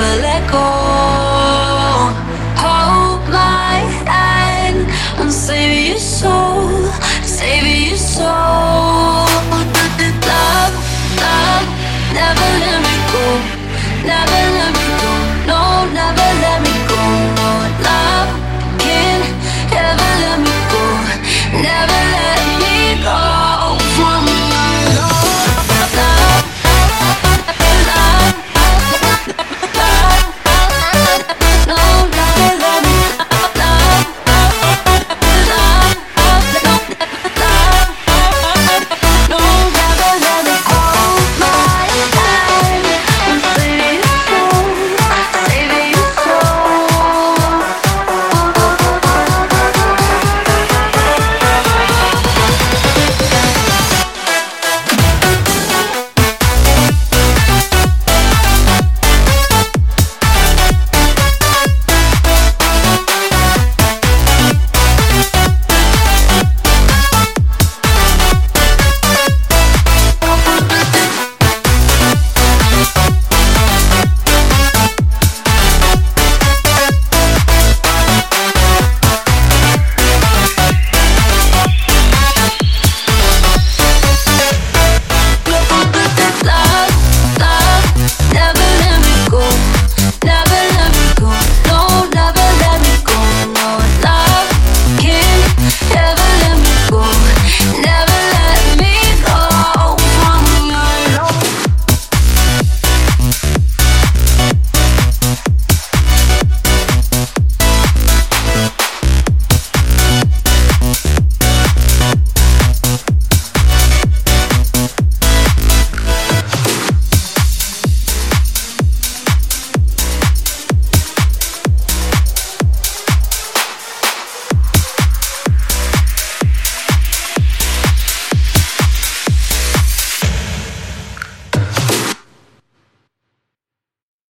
never let go.